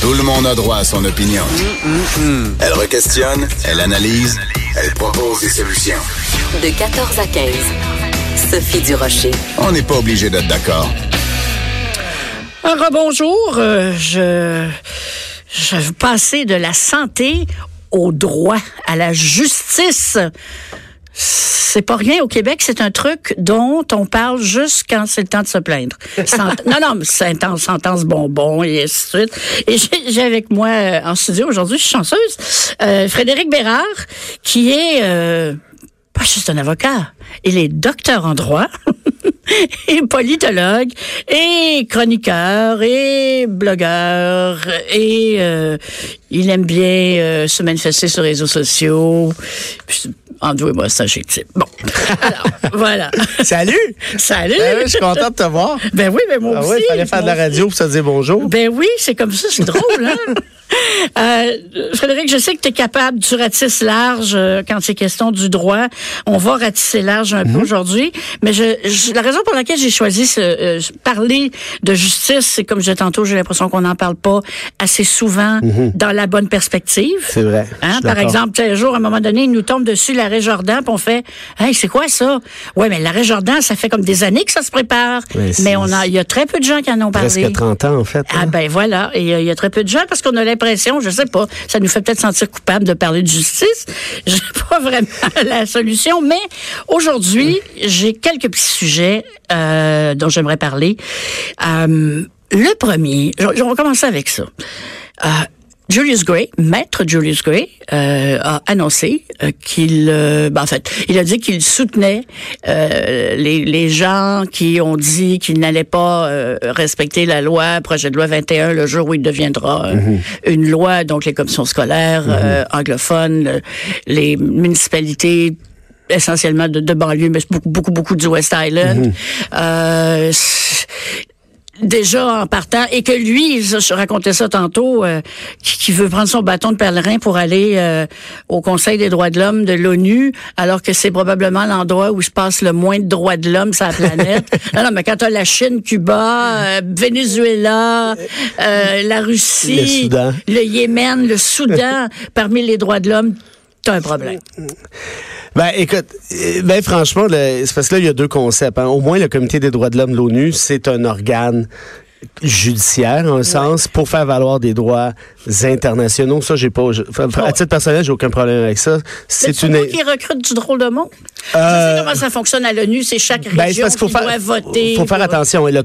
Tout le monde a droit à son opinion. Elle requestionne, elle analyse, elle propose des solutions. De 14 à 15. Sophie Durocher. On n'est pas obligé d'être d'accord. Un rebonjour. Euh, je, je vais passer de la santé au droit, à la justice. C'est pas rien au Québec, c'est un truc dont on parle juste quand c'est le temps de se plaindre. Non, non, mais sentence, sentence bonbon et ainsi de suite. Et j'ai- j'ai avec moi euh, en studio aujourd'hui, je suis chanceuse, euh, Frédéric Bérard, qui est euh, pas juste un avocat, il est docteur en droit. et politologue, et chroniqueur, et blogueur, et euh, il aime bien euh, se manifester sur les réseaux sociaux. Puis, En deux moi, c'est un chic type. Bon, alors, voilà. Salut! Salut! Ben oui, je suis content de te voir. Ben oui, ben moi Ah aussi. ouais, il fallait faire de la radio pour se dire bonjour. Ben oui, c'est comme ça, c'est drôle, hein? Euh, Frédéric, je sais que tu es capable, tu ratisses large euh, quand c'est question du droit. On va ratisser large un peu aujourd'hui. Mais je, je- la raison pour laquelle j'ai choisi ce, euh, parler de justice, c'est comme je disais tantôt, j'ai l'impression qu'on n'en parle pas assez souvent dans la bonne perspective. C'est vrai. Hein, par exemple, tu sais, un jour, à un moment donné, il nous tombe dessus l'arrêt Jordan, puis on fait Hey, c'est quoi ça? Ouais, mais l'arrêt Jordan, ça fait comme des années que ça se prépare. Mais on a, il y a très peu de gens qui en ont parlé. Presque 30 ans, en fait. Ah hein. ben voilà, et euh, il y a très peu de gens parce qu'on a l'impression, je sais pas, ça nous fait peut-être sentir coupable de parler de justice. J'ai pas vraiment la solution, mais aujourd'hui, j'ai quelques petits sujets euh, dont j'aimerais parler. Euh, le premier, je- on va commencer avec ça. Euh, Julius Gray, maître Julius Gray, euh, a annoncé euh, qu'il, euh, ben, en fait, il a dit qu'il soutenait euh, les, les gens qui ont dit qu'ils n'allaient pas euh, respecter la loi, projet de loi 21, le jour où il deviendra euh, une loi, donc les commissions scolaires euh, anglophones, le- les municipalités essentiellement de, de banlieue, mais beaucoup, beaucoup, beaucoup du West Island. Euh, c'est- déjà en partant et que lui, je racontais ça tantôt, euh, qui, qui veut prendre son bâton de pèlerin pour aller euh, au Conseil des droits de l'homme de l'ONU, alors que c'est probablement l'endroit où se passe le moins de droits de l'homme sur la planète. non, non, mais quand t'as la Chine, Cuba, euh, Venezuela, euh, la Russie, Le Soudan. le Yémen, le Soudan, parmi les droits de l'homme, t'as un problème. Ben, écoute, euh, ben, franchement, c'est parce que là, il y a deux concepts. hein. Au moins, le Comité des droits de l'homme de l'ONU, c'est un organe judiciaire, en un sens, pour faire valoir des droits internationaux. Ça, j'ai pas, je- à titre personnel, j'ai aucun problème avec ça. C'est une, qui recrute du drôle de monde? Euh, sais comment ça fonctionne à l'ONU, c'est chaque région Ben, parce qu'il qui faut doit faire, voter. faut faire pour- attention. Le-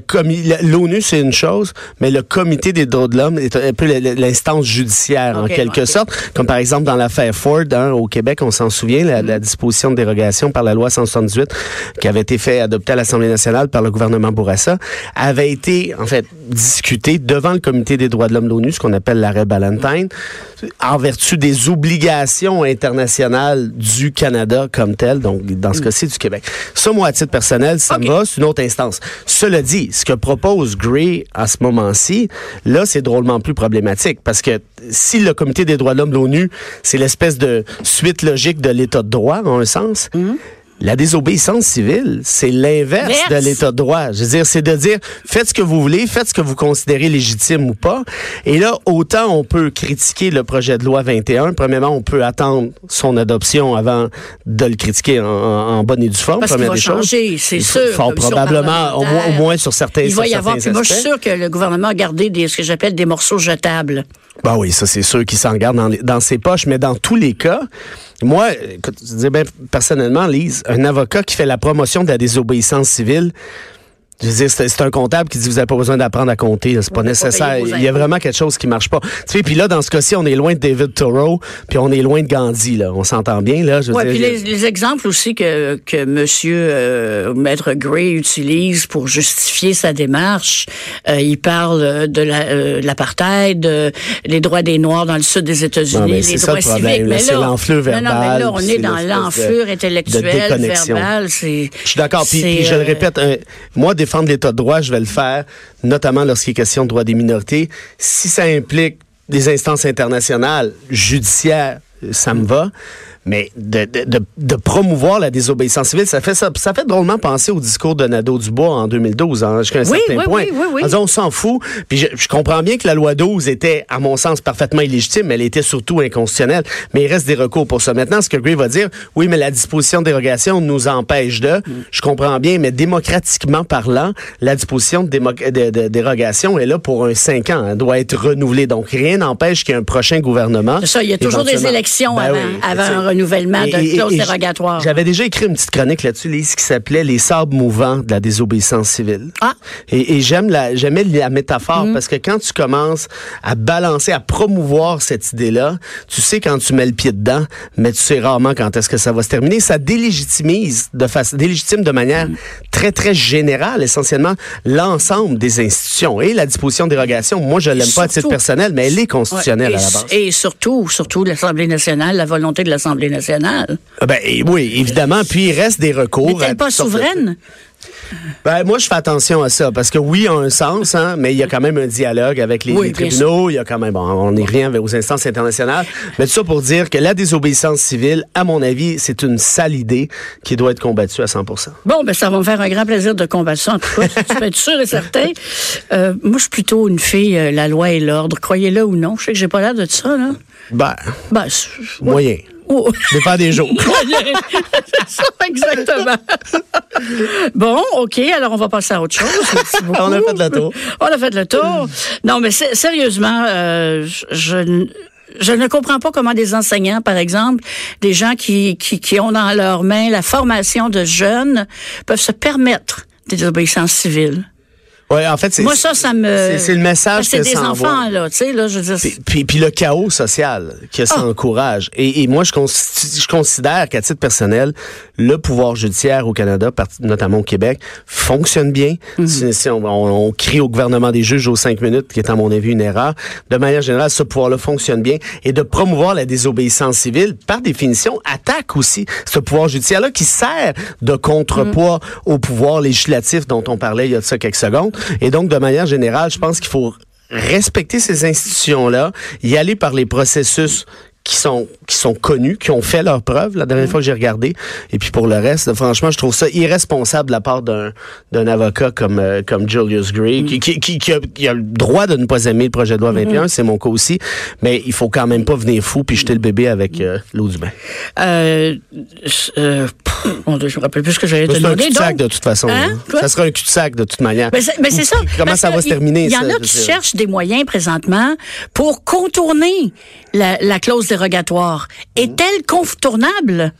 L'ONU, c'est une chose, mais le comité des droits de l'homme est un peu l'instance judiciaire, en quelque sorte. Comme par exemple dans l'affaire Ford, hein, au Québec, on s'en souvient, la, la disposition de dérogation par la loi 178, qui avait été fait adopter à l'Assemblée nationale par le gouvernement Bourassa, avait été, en fait, discutée devant le comité des droits de l'homme de l'ONU, ce qu'on appelle l'arrêt Ballantyne, en vertu des obligations internationales du Canada comme tel, donc dans ce cas-ci du Québec. Ça, moi, à titre personnel, ça me va, c'est une autre instance. Cela dit, ce que propose Gray à ce moment-ci, là, c'est drôlement plus problématique parce que si le Comité des droits de l'homme de l'ONU, c'est l'espèce de suite logique de l'état de droit, en un sens, La désobéissance civile, c'est l'inverse de l'état de droit. Je veux dire, c'est de dire, faites ce que vous voulez, faites ce que vous considérez légitime ou pas. Et là, autant on peut critiquer le projet de loi 21. Premièrement, on peut attendre son adoption avant de le critiquer en, bonne et due forme. Parce qu'il va des changer, c'est Il faut- sûr. Fort probablement, au moins, au parlementaire. moins sur certains Il va y avoir. Puis moi, je suis sûre que le gouvernement a gardé des, ce que j'appelle des morceaux jetables. Ben oui, ça c'est sûr qu'il s'en garde dans ses poches, mais dans tous les cas, moi, écoute, je dis ben, personnellement, Lise, un avocat qui fait la promotion de la désobéissance civile, je veux dire, c'est un comptable qui dit vous n'avez pas besoin d'apprendre à compter, c'est pas nécessaire. Il y a vraiment quelque chose qui marche pas. Tu sais, puis là, dans ce cas-ci, on est loin de David Thoreau, puis on est loin de Gandhi, là. On s'entend bien, là. Je veux Ouais, dire, puis les, les exemples aussi que, que Monsieur euh, Maître Gray utilise pour justifier sa démarche, euh, il parle de la, euh, de l'apartheid, les droits des Noirs dans le sud des États-Unis, mais les c'est ça droits le civiques. problème, là, non, non, mais là, on est dans l'enflure intellectuelle, verbale. Je suis d'accord. Puis, je le euh, répète, un- moi, défendre l'État de droit, je vais le faire, notamment lorsqu'il est question de droits des minorités. Si ça implique des instances internationales, judiciaires, ça me va. Mais de, de, de, de promouvoir la désobéissance civile, ça fait ça, ça fait drôlement penser au discours de Nadeau-Dubois en 2012, hein, jusqu'à un Oui, certain oui, point. oui, oui, oui. En disant, on s'en fout. Puis je, je comprends bien que la loi 12 était, à mon sens, parfaitement illégitime, mais elle était surtout inconstitutionnelle. Mais il reste des recours pour ça. Maintenant, ce que Gray va dire, oui, mais la disposition de dérogation nous empêche de. Je comprends bien, mais démocratiquement parlant, la disposition de, dérogation est là pour un cinq ans. Elle doit être renouvelée. Donc, rien n'empêche qu'il y ait un prochain gouvernement. C'est ça, il y a toujours des élections Ben avant, avant un renouvellement Et- de et- clause et dérogatoire. J'avais déjà écrit une petite chronique là-dessus, Lise, qui s'appelait Les sables mouvants de la désobéissance civile. Ah. Et, et j'aime la, j'aimais la métaphore Mm. parce que quand tu commences à balancer, à promouvoir cette idée-là, tu sais quand tu mets le pied dedans, mais tu sais rarement quand est-ce que ça va se terminer. Ça délégitimise de façon, délégitime de manière Mm. très, très générale, essentiellement, l'ensemble des institutions. Et la disposition de dérogation, moi, je l'aime pas à titre personnel, mais elle est constitutionnelle Ouais, à et, la base. Et surtout, surtout l'Assemblée nationale, la volonté de l'Assemblée nationale. Ah Ben, oui, évidemment. Puis il reste des recours. À pas souveraine? Ben, moi, je fais attention à ça parce que oui, en un sens, hein, mais il y a quand même un dialogue avec les, Oui, les bien tribunaux. Il y a quand même, bon, on n'y revient aux instances internationales. Mais tout ça pour dire que la désobéissance civile, à mon avis, c'est une sale idée qui doit être combattue à 100% Bon, ben ça va me faire un grand plaisir de combattre ça. En tout cas, tu peux être sûr et certain. Euh, moi, je suis plutôt une fille, euh, la loi et l'ordre. Croyez-le ou non. Je sais que j'ai pas l'air de ça, là. Ben, Ben, moyen. Oh. Dépend des jours. c'est ça, exactement. bon, OK, alors on va passer à autre chose. On a fait le tour. On a fait le tour. Non, mais sérieusement, euh, je, je ne comprends pas comment des enseignants, par exemple, des gens qui, qui, qui ont dans leurs mains la formation de jeunes, peuvent se permettre des désobéissances civiles. Ouais, en fait, c'est. Moi, ça, ça me... c'est- C'est le message C'est que des ça envoie. enfants, là, tu sais, là, je veux dire... Puis, puis, puis le chaos social que ça Ah. encourage. Et, et moi, je, cons- je considère qu'à titre personnel, le pouvoir judiciaire au Canada, notamment au Québec, fonctionne bien. Mhm. Si, si on, on- on crie au gouvernement des juges aux cinq minutes, qui est à mon avis une erreur, de manière générale, ce pouvoir-là fonctionne bien. Et de promouvoir la désobéissance civile, par définition, attaque aussi ce pouvoir judiciaire-là qui sert de contrepoids Mhm. au pouvoir législatif dont on parlait il y a de ça quelques secondes. Et donc, de manière générale, je pense qu'il faut respecter ces institutions-là, y aller par les processus qui sont qui sont connus, qui ont fait leurs preuves la dernière fois que j'ai regardé. Et puis pour le reste, franchement, je trouve ça irresponsable de la part d'un d'un avocat comme euh, comme Julius Gray, qui, qui, qui, qui a, qui a le droit de ne pas aimer le projet de loi 21, c'est mon cas aussi, mais il faut quand même pas venir fou puis jeter le bébé avec euh, l'eau du bain. Euh, euh, pff, je me rappelle plus ce que j'allais te C'est un demander. cul-de-sac Donc, de toute façon. Hein? Ça sera un cul-de-sac de toute manière. Mais c'est, ça. Comment ça va se terminer Il y en a qui cherchent des moyens présentement pour contourner la, la clause Est-elle contournable?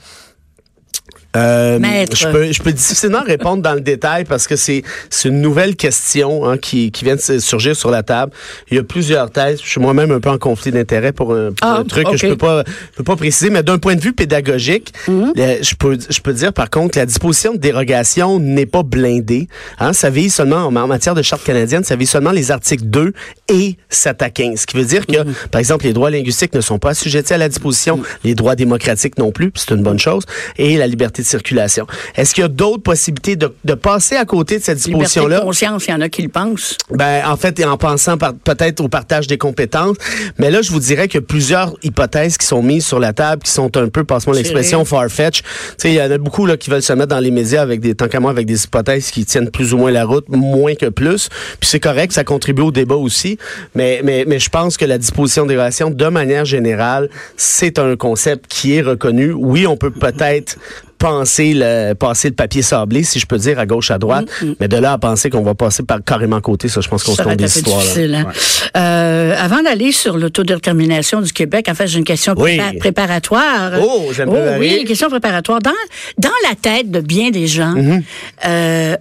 Euh, je peux, je peux difficilement répondre dans le détail parce que c'est une nouvelle question hein, qui, qui vient de surgir sur la table. Il y a plusieurs thèses. Je suis moi-même un peu en conflit d'intérêt pour un, pour Ah, un truc que je peux pas je peux pas préciser, mais d'un point de vue pédagogique, Mhm. je peux je peux dire par contre que la disposition de dérogation n'est pas blindée. Hein, ça vise seulement en, matière de charte canadienne, ça vise seulement les articles 2 et 7 à 15, ce qui veut dire que Mhm. par exemple les droits linguistiques ne sont pas assujettis à la disposition, les droits démocratiques non plus, c'est une bonne chose, et la liberté de circulation. Est-ce qu'il y a d'autres possibilités de, de passer à côté de cette disposition-là? conscience, il y en a qui le pensent. Ben, en fait, en pensant peut-être au partage des compétences. Mais là, je vous dirais qu'il y a plusieurs hypothèses qui sont mises sur la table, qui sont un peu, passe-moi l'expression, far-fetch. Il y en a beaucoup là, qui veulent se mettre dans les médias avec des, tant qu'à moi, avec des hypothèses qui tiennent plus ou moins la route, moins que plus. Puis c'est correct, ça contribue au débat aussi. Mais, mais, mais je pense que la disposition des relations, de manière générale, c'est un concept qui est reconnu. Oui, on peut peut-être penser le, passer le papier sablé, si je peux dire, à gauche, à droite. Mais de là à penser qu'on va passer par carrément côté, ça, je pense qu'on se être des histoires. là. difficile. hein. Euh, avant d'aller sur l'autodétermination du Québec, en fait, j'ai une question Oui. prépa- préparatoire. Oh, j'aime Oh, oui, une question préparatoire. Dans, dans la tête de bien des gens, Mm-hmm. euh,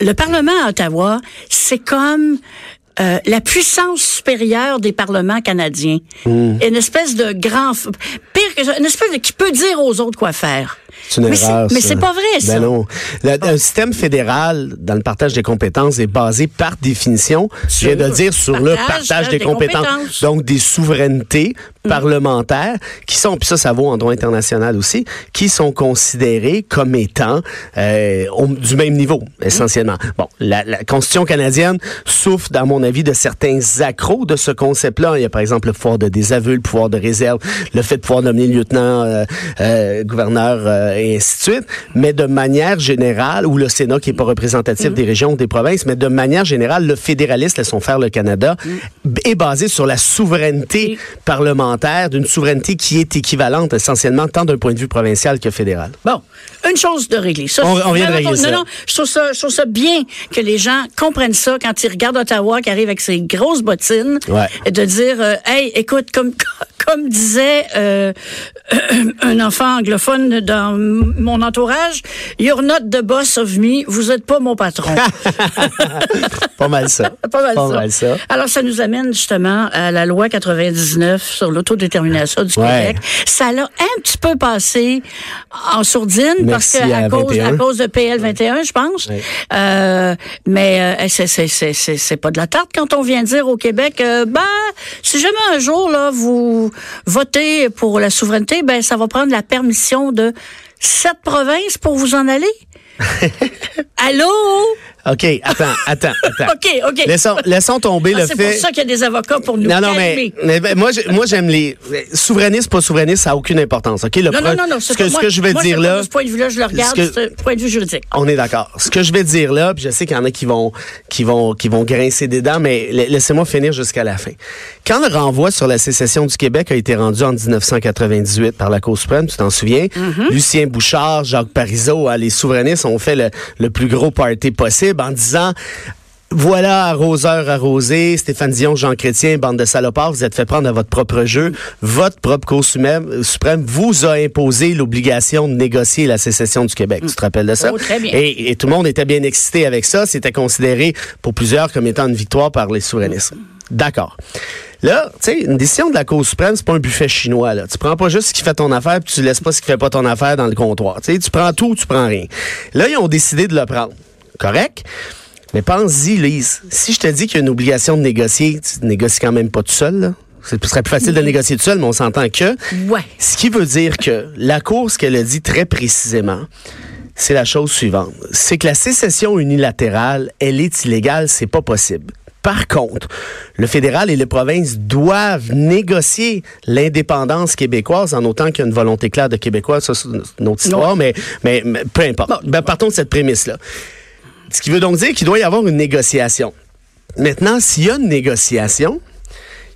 le Parlement à Ottawa, c'est comme euh, la puissance supérieure des parlements canadiens. Mm. Une espèce de grand... Pire que ça, une espèce de... qui peut dire aux autres quoi faire. C'est une mais erreur. mais ça. c'est pas vrai, ça. Ben non. Le- un système fédéral dans le partage des compétences est basé par définition, je viens de le dire, sur le partage des, des compétences. compétences. Donc des souverainetés parlementaires qui sont, puis ça, ça vaut en droit international aussi, qui sont considérées comme étant euh, au- du même niveau, essentiellement. Bon, la, la Constitution canadienne souffre, dans mon avis, de certains accros de ce concept-là. Il y a par exemple le pouvoir de désaveu, le pouvoir de réserve, le fait de pouvoir nommer lieutenant, euh, euh, gouverneur euh, et ainsi de suite. Mais de manière générale, ou le Sénat qui est pas représentatif Mm. des régions ou des provinces, mais de manière générale, le fédéraliste, laissons faire le Canada, Mm. est basé sur la souveraineté parlementaire, d'une souveraineté qui est équivalente essentiellement tant d'un point de vue provincial que fédéral. Bon, une chose de régler. Ça, On- on vient de régler ça. Non, non, je trouve ça, je trouve ça bien que les gens comprennent ça quand ils regardent Ottawa qui arrive avec ses grosses bottines Ouais. et de dire, euh, hey, écoute, comme comme disait euh, un enfant anglophone dans mon entourage, you're not the boss of me, vous êtes pas mon patron. Pas mal ça. Pas mal, Pas ça. mal ça. Alors, ça nous amène justement à la loi 99 sur l'autodétermination du Ouais. Québec. Ça l'a un petit peu passé en sourdine Merci parce que à à cause, 21. à cause de PL 21, je pense. Ouais. Euh, mais euh, c'est- c'est- c'est c'est- c'est pas de la tarte quand on vient dire au Québec, euh, ben, si jamais un jour là vous votez pour la souveraineté, ben ça va prendre la permission de sept provinces pour vous en aller. Allô? OK, attends, attends, attends. OK, OK. Laissons, laissons tomber Ah, le c'est fait. pour ça qu'il y a des avocats pour nous Non, non, mais, mais ben, moi, j'ai- moi, j'aime les souverainistes, pas souverainistes, ça n'a aucune importance. Ok, le Non, non, non, non. Ce c'est que, ce je vais moi, dire c'est là, De ce point de vue-là, je le regarde, ce que- c'est point de vue juridique. on est d'accord. Ce que je vais dire là, puis je sais qu'il y en a qui vont, qui vont, qui vont grincer des dents, mais la- laissez-moi finir jusqu'à la fin. Quand le renvoi sur la sécession du Québec a été rendu en 1998 par la Cour suprême, tu t'en souviens, Mm-hmm. Lucien Bouchard, Jacques Parizeau, hein, les souverainistes ont fait le, le plus gros party possible en disant voilà, arroseur arrosé, Stéphane Dion, Jean Chrétien, bande de salopards, vous êtes fait prendre à votre propre jeu. Votre propre Cour suprême, vous a imposé l'obligation de négocier la sécession du Québec. Tu te rappelles de ça? Oh, très bien. Et, et tout le monde était bien excité avec ça. C'était considéré pour plusieurs comme étant une victoire par les souverainistes. D'accord. Là, tu sais, une décision de la Cour suprême, c'est pas un buffet chinois. Là. Tu prends pas juste ce qui fait ton affaire, puis tu laisses pas ce qui fait pas ton affaire dans le comptoir. Tu prends tout ou tu prends rien. Là, ils ont décidé de le prendre. Correct? Mais pense-y, Lise. Si je te dis qu'il y a une obligation de négocier, tu négocies quand même pas tout seul, là. Ce serait plus facile de négocier tout seul, mais on s'entend que. Ouais. Ce qui veut dire que la Cour, ce qu'elle a dit très précisément, c'est la chose suivante. C'est que la sécession unilatérale, elle est illégale, c'est pas possible. Par contre, le fédéral et les provinces doivent négocier l'indépendance québécoise en autant qu'il y a une volonté claire de Québécois. Ça, c'est une autre histoire, mais, mais, mais peu importe. Bon. Ben, partons de cette prémisse-là. Ce qui veut donc dire qu'il doit y avoir une négociation. Maintenant, s'il y a une négociation,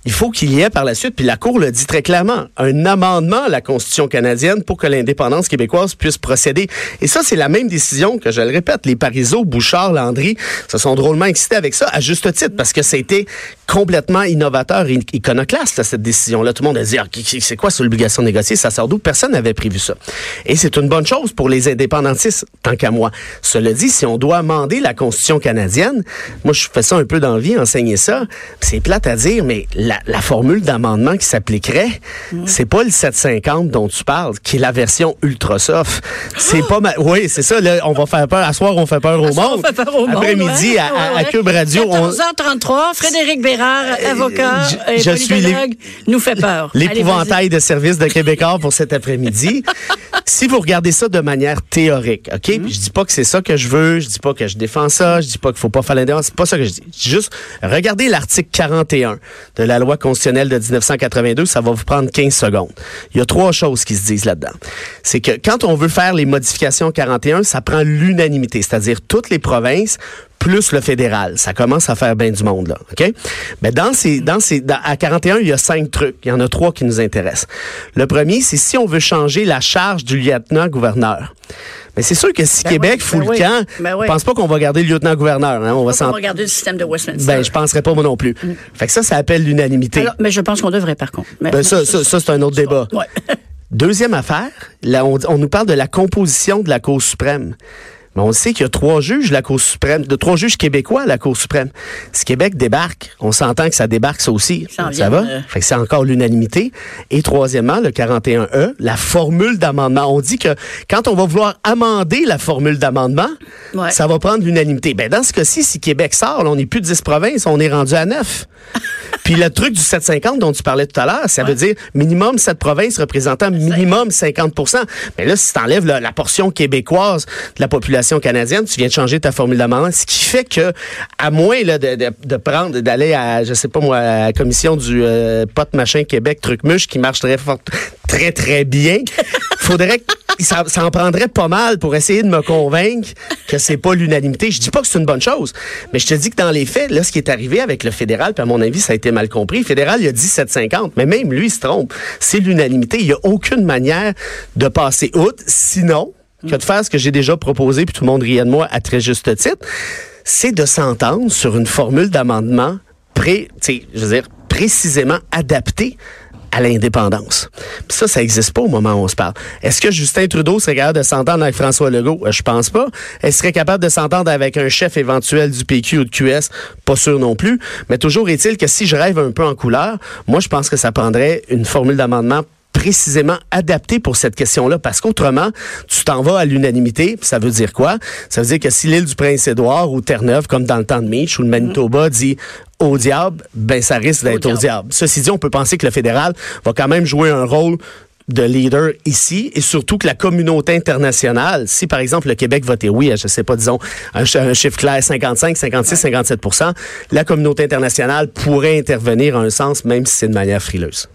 il faut qu'il y ait par la suite, puis la Cour le dit très clairement, un amendement à la Constitution canadienne pour que l'indépendance québécoise puisse procéder. Et ça, c'est la même décision que, je le répète, les Parizeau, Bouchard, Landry se sont drôlement excités avec ça, à juste titre, parce que c'était complètement innovateur et iconoclaste, cette décision-là. Tout le monde a dit, ah, c'est quoi cette obligation de négocier? Ça sort d'où? Personne n'avait prévu ça. Et c'est une bonne chose pour les indépendantistes, tant qu'à moi. Cela dit, si on doit amender la Constitution canadienne, moi, je fais ça un peu dans la vie, enseigner ça, c'est plate à dire, mais la, la formule d'amendement qui s'appliquerait, c'est pas le 750 dont tu parles, qui est la version ultra soft. C'est pas ma... Oui, c'est ça, là, on va faire peur. À soir, on fait peur au Ça, on monde. fait peur au monde, Après-midi, ouais, à, à- à ouais, Cube ouais. Radio, on... 14h33, Frédéric Bérard, avocat je- et je suis nous fait peur. L'épouvantail de service de Québécois pour cet après-midi. si vous regardez ça de manière théorique, OK? Puis je dis pas que c'est ça que je veux, je dis pas que je défends ça, je dis pas qu'il faut pas faire l'indépendance, c'est pas ça que. Je dis juste, regardez l'article 41 de la loi constitutionnelle de 1982, ça va vous prendre 15 secondes. Il y a trois choses qui se disent là-dedans. C'est que quand on veut faire les modifications 41, ça prend l'unanimité, c'est-à-dire toutes les provinces plus le fédéral. Ça commence à faire bien du monde, là. OK? Mais dans ces, dans ces, à 41, il y a cinq trucs. Il y en a trois qui nous intéressent. Le premier, c'est si on veut changer la charge du lieutenant-gouverneur. Mais c'est sûr que si Ben Québec oui, fout ben le camp, ben je pense pas qu'on va garder le lieutenant-gouverneur. Hein? On va va regarder le système de Westminster. Ben, je penserais pas moi non plus. Fait que ça, ça appelle l'unanimité. Mais je pense qu'on devrait, par contre. Mais- Ben, ça, ça, ça, c'est un autre débat. Ouais. Deuxième affaire, là, on, on nous parle de la composition de la Cour suprême. Mais on sait qu'il y a trois juges la Cour suprême, de trois juges québécois à la Cour suprême. Si Québec débarque, on s'entend que ça débarque ça aussi. Ça va? euh. Fait que c'est encore l'unanimité. Et troisièmement, le 41E, la formule d'amendement. On dit que quand on va vouloir amender la formule d'amendement, Ouais. ça va prendre l'unanimité. Ben, dans ce cas-ci, si Québec sort, là, on n'est plus de 10 provinces, on est rendu à 9. Puis le truc du 750 dont tu parlais tout à l'heure, ça veut dire minimum 7 provinces représentant minimum 50% Mais là, si tu enlèves la, la portion québécoise de la population, canadienne, tu viens de changer ta formule d'amendement, ce qui fait que, à moins là, de, de, prendre, d'aller à, je sais pas moi, à la commission du euh, pot machin Québec truc muche qui marche très fort, très très bien, faudrait que ça, ça, en prendrait pas mal pour essayer de me convaincre que c'est pas l'unanimité. Je dis pas que c'est une bonne chose, mais je te dis que dans les faits, là, ce qui est arrivé avec le fédéral, puis à mon avis, ça a été mal compris. Le fédéral, il a dit 750, mais même lui, il se trompe. C'est l'unanimité. Il y a aucune manière de passer outre. Sinon, que de faire ce que j'ai déjà proposé, puis tout le monde riait de moi à très juste titre, c'est de s'entendre sur une formule d'amendement pré, je veux dire, précisément adaptée à l'indépendance. Puis ça, ça n'existe pas au moment où on se parle. Est-ce que Justin Trudeau serait capable de s'entendre avec François Legault? Je pense pas. Est-ce serait capable de s'entendre avec un chef éventuel du PQ ou de QS? Pas sûr non plus. Mais toujours est-il que si je rêve un peu en couleur, moi, je pense que ça prendrait une formule d'amendement précisément adapté pour cette question-là, parce qu'autrement, tu t'en vas à l'unanimité, ça veut dire quoi? Ça veut dire que si l'île du Prince-Édouard ou Terre-Neuve, comme dans le temps de Mitch, ou le Manitoba dit au diable, ben ça risque d'être au, diable. Ceci dit, on peut penser que le fédéral va quand même jouer un rôle de leader ici et surtout que la communauté internationale, si par exemple le Québec votait oui, je sais pas, disons un, un chiffre clair 55, 56, 57 la communauté internationale pourrait intervenir en un sens même si c'est de manière frileuse.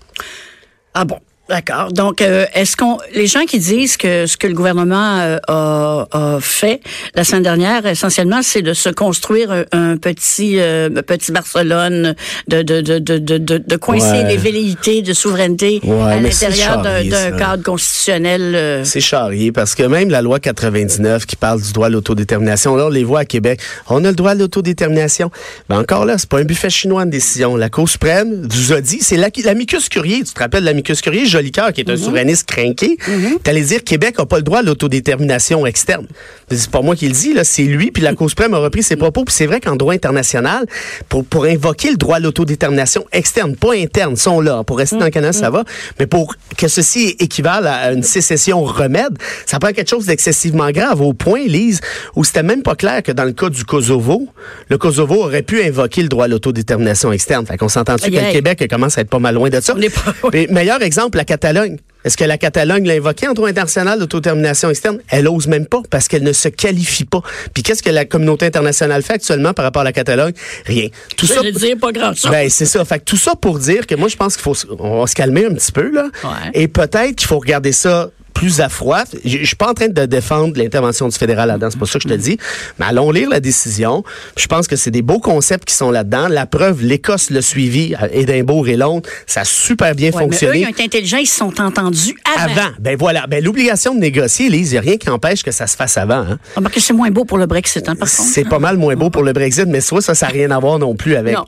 Ah bon, D'accord. Donc, euh, est-ce qu'on les gens qui disent que ce que le gouvernement euh, a, a, fait la semaine dernière, essentiellement, c'est de se construire un, petit euh, petit Barcelone, de de de de de, de coincer les velléités de souveraineté à l'intérieur d'un cadre constitutionnel. C'est charrié parce que même la loi 99 qui parle du droit à l'autodétermination, là on les voit à Québec, on a le droit à l'autodétermination. Mais encore là, c'est pas un buffet chinois de décision. La Cour suprême vous a dit, c'est l'amicus curier. Tu te rappelles l'amicus curier? Jolicoeur, qui est un mhm. souverainiste craqué, mm t'allais dire Québec n'a pas le droit à l'autodétermination externe. C'est pas moi qui le dis, là, c'est lui, puis la Cour suprême a repris ses propos. Puis c'est vrai qu'en droit international, pour, pour invoquer le droit à l'autodétermination externe, pas interne, sont là. Pour rester dans le Canada, ça va. Mais pour que ceci équivale à une sécession remède, ça prend quelque chose d'excessivement grave, au point, Lise, où c'était même pas clair que dans le cas du Kosovo, le Kosovo aurait pu invoquer le droit à l'autodétermination externe. Fait qu'on s'entend-tu que le Québec commence à être pas mal loin de ça? Mais meilleur exemple, la Catalogne. Est-ce que la Catalogne l'a invoqué en droit international d'autodétermination externe? Elle ose même pas parce qu'elle ne se qualifie pas. Puis qu'est-ce que la communauté internationale fait actuellement par rapport à la Catalogne? Rien. Tout ça. dire pas grand chose. Ben, c'est ça. Fait que tout ça pour dire que moi, je pense qu'il faut, on va se calmer un petit peu, là. Et peut-être qu'il faut regarder ça plus à froid. Je, je suis pas en train de défendre l'intervention du fédéral là-dedans, c'est pas ça que je te dis. Mais allons lire la décision. Je pense que c'est des beaux concepts qui sont là-dedans. La preuve, l'Écosse l'a suivi, Édimbourg et Londres, ça a super bien fonctionné. Mais eux, ils ont intelligents, ils se sont entendus avant. Avant, ben voilà. Ben l'obligation de négocier, Lise, il n'y a rien qui empêche que ça se fasse avant. Hein. que c'est moins beau pour le Brexit, hein, par contre. C'est pas mal moins beau pour le Brexit, mais soit ça, ça n'a rien à voir non plus avec. Non.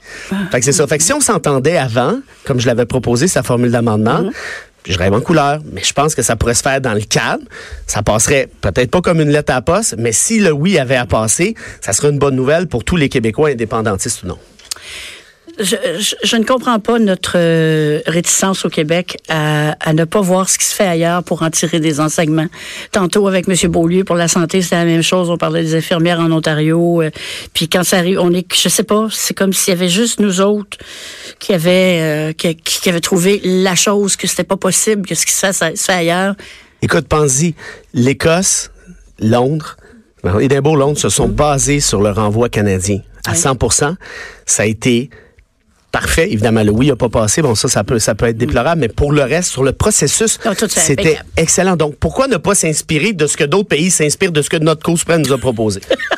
Fait que c'est ça. Fait que si on s'entendait avant, comme je l'avais proposé, sa formule d'amendement, mm-hmm je rêve en couleur, mais je pense que ça pourrait se faire dans le cadre. Ça passerait peut-être pas comme une lettre à poste, mais si le oui avait à passer, ça serait une bonne nouvelle pour tous les Québécois indépendantistes ou non je, ne comprends pas notre euh, réticence au Québec à, ne pas voir ce qui se fait ailleurs pour en tirer des enseignements. Tantôt avec M. Beaulieu pour la santé, c'était la même chose. On parlait des infirmières en Ontario. Euh, puis quand ça arrive, on est, je sais pas, c'est comme s'il y avait juste nous autres qui avaient, euh, qui, qui avaient trouvé la chose que c'était pas possible, que ce qui se fait, ailleurs. Écoute, pense-y, l'Écosse, Londres, Édimbourg, Londres se sont mm. basés sur le renvoi canadien à 100% Ça a été parfait. Évidemment, le oui n'a pas passé. Bon, ça, ça peut, ça peut être déplorable, mais pour le reste, sur le processus, c'était excellent. Donc, pourquoi ne pas s'inspirer de ce que d'autres pays s'inspirent de ce que notre suprême nous a proposé?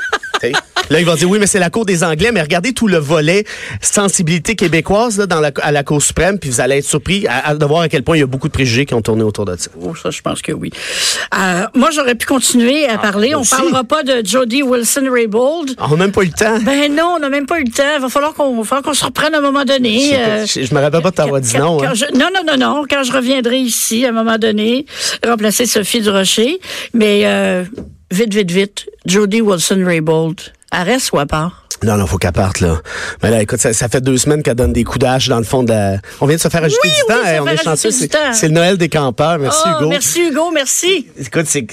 Là, il va dire oui, mais c'est la Cour des Anglais, mais regardez tout le volet sensibilité québécoise là, dans la, à la Cour suprême, puis vous allez être surpris à, de voir à quel point il y a beaucoup de préjugés qui ont tourné autour de ça. Oh, ça, je pense que oui. Euh, moi, j'aurais pu continuer à ah, parler. On ne parlera pas de Jody Wilson-Raybould. On n'a même pas eu le temps. Ben non, on n'a même pas eu le temps. Il va falloir qu'on se reprenne à un moment donné. Je, ne me rappelle pas de t'avoir dit non. Hein. non, non, non, non. Quand je reviendrai ici, à un moment donné, remplacer Sophie Durocher. Mais euh, vite, vite, vite, Jody Wilson-Raybould ou à part? Non, non, faut qu'elle parte, là. Mais là, écoute, ça, fait deux semaines qu'elle donne des coups d'âge dans le fond de la... On vient de se faire ajouter du temps. on est chanceux. C'est le Noël des campeurs. Merci, oh, Hugo. Merci, Hugo. Merci. Écoute, c'est...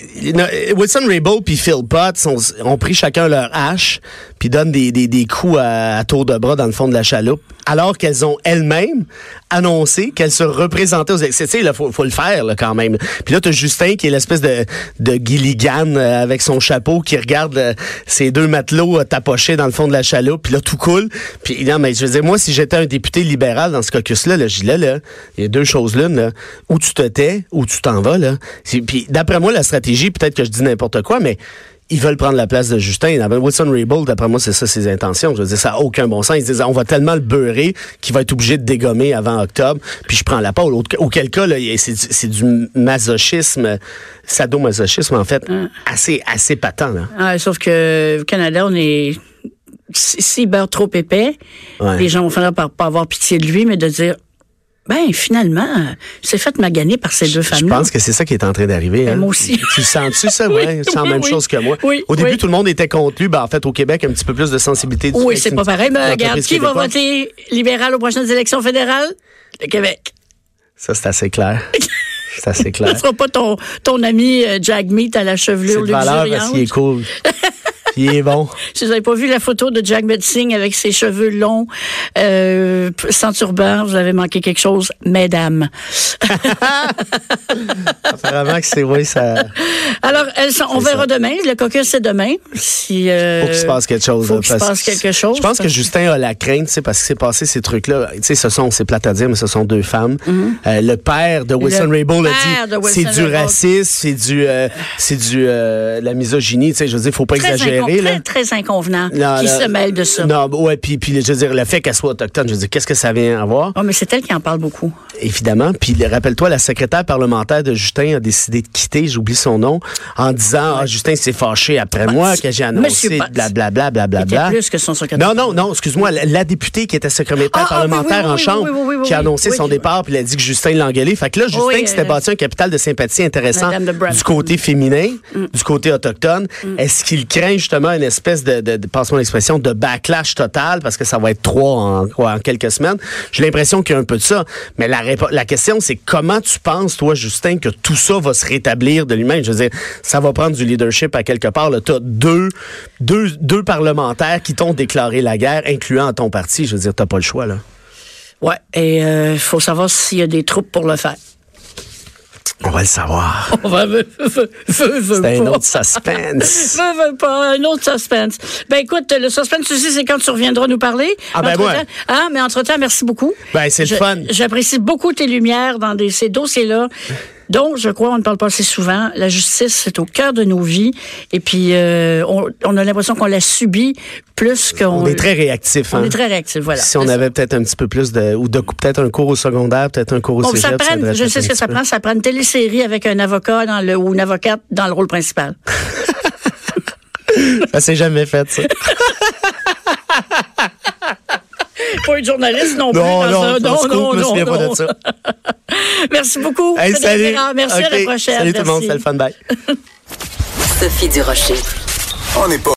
Wilson Raybould puis Phil Potts ont, pris chacun leur hache puis donnent des, des, des coups à, tour de bras dans le fond de la chaloupe. Alors qu'elles ont elles-mêmes annoncé qu'elles se représentaient aux élections. Tu sais, il faut, le faire là, quand même. Puis là, tu Justin qui est l'espèce de, de Gilligan euh, avec son chapeau qui regarde euh, ces deux matelots euh, tapochés dans le fond de la chaloupe. Puis là, tout coule. Puis non, mais je veux dire, moi, si j'étais un député libéral dans ce caucus-là, là, je dis là, il y a deux choses l'une. Là. Où tu te tais, où tu t'en vas. Là. Puis d'après moi, la stratégie, peut-être que je dis n'importe quoi, mais ils veulent prendre la place de Justin. Wilson Raybould, d'après moi, c'est ça ses intentions. Je veux dire, ça n'a aucun bon sens. Ils disent, on va tellement le beurrer qu'il va être obligé de dégommer avant octobre, puis je prends la pole. Autre- Auquel cas, là, c'est du- c'est du masochisme, sadomasochisme, en fait, assez, assez patent. Là. Ah, sauf que au Canada, on est. si- S'il beurre trop épais, Ouais. les gens vont finir par pas avoir pitié de lui, mais de dire ben finalement, c'est fait maganer par ces deux Je femmes-là. pense que c'est ça qui est en train d'arriver. Ben, hein. moi aussi. Tu sens-tu, ça? Oui, ouais? Tu sens la oui, même oui. chose que moi. Oui, Au début, tout le monde était contre lui. Ben, en fait, au Québec, un petit peu plus de sensibilité. du Oui, c'est pas pareil. Mais regarde, qui va voter libéral aux prochaines élections fédérales? Le Québec. Ça, c'est assez clair. c'est assez Ce clair. ne sera pas ton, ton ami euh, Jack Meat à la C'est chevelure de valeur parce qu'il est luxuriante. cool. Il est bon. Si vous n'avez pas vu la photo de Jack Metzing avec ses cheveux longs, euh, sans turban, vous avez manqué quelque chose, mesdames. Apparemment que c'est, oui, ça. Alors, elles sont- on verra demain. Le caucus, c'est demain. Si, euh, Faut qu'il se passe quelque chose. faut qu'il se passe que quelque chose. Je pense que Justin a la crainte, parce que c'est passé ces trucs-là. Tu sais, ce sont, c'est plate à dire, mais ce sont deux femmes. Euh, le père de Wilson Raybould a dit, c'est du racisme, c'est du, euh, c'est du, la misogynie. Tu sais, je veux dire, faut pas très, exagérer incon- là. très, très inconvenant Non, qui là- se mêle de ça. Non, ouais, puis, puis je veux dire, le fait qu'elle soit autochtone, je veux dire, qu'est-ce que ça vient avoir? Oh, mais c'est elle qui en parle beaucoup. Évidemment. Puis rappelle-toi, la secrétaire parlementaire de Justin a décidé de quitter, j'oublie son nom, en disant Ah, Justin s'est fâché après moi, que j'ai annoncé, blablabla, blablabla. plus que son secrétaire. Non, non, non, excuse-moi, la, la députée qui était secrétaire Ah, ah, oui, parlementaire oui, en chambre, qui a annoncé son départ, puis il a dit que Justin l'a engueulé. Fait que là, Justin qui s'était euh, bâti un capital de sympathie intéressant du côté féminin, du côté autochtone, est-ce qu'il craint justement une espèce de, l'expression, de backlash total, parce que ça va être trois en, quelques semaines? J'ai l'impression qu'il y a un peu de ça. Mais la, la question, c'est comment tu penses, toi, Justin, que tout ça va se rétablir de lui-même? Je veux dire, ça va prendre du leadership à quelque part. Tu as deux, deux, deux parlementaires qui t'ont déclaré la guerre, incluant ton parti. Je veux dire, t'as pas le choix, là. Ouais, et il faut savoir s'il y a des troupes pour le faire. On va le savoir. On va veux, veux, veux, veux C'est un autre suspense. Veux, veux pas, un autre suspense. Ben écoute, le suspense aussi, c'est quand tu reviendras nous parler. Ah, ben ouais. Ah, mais entre-temps, merci beaucoup. Ben, c'est le fun. J'apprécie beaucoup tes lumières dans des, ces dossiers-là. Dont, je crois, on ne parle pas assez souvent. La justice, c'est au cœur de nos vies. Et puis, euh, on, on a l'impression qu'on la subit plus qu'on... On est très réactif. On hein. est très réactif, voilà. Si on avait peut-être un petit peu plus de. Ou de, peut-être un cours au secondaire, peut-être un cours au Bon, cégep. ça prend, je sais ce que ça peu. prend. Ça prend une télésérie avec un avocat dans le, ou une avocate dans le rôle principal. Ça s'est jamais fait, ça. Pas une journaliste non plus. Non, dans non, un- non, pas non. de ça. Merci beaucoup. Hey, salut. Merci à la prochaine. Salut tout le monde, Merci. c'était le fun. Bye. Sophie Durocher. On n'est pas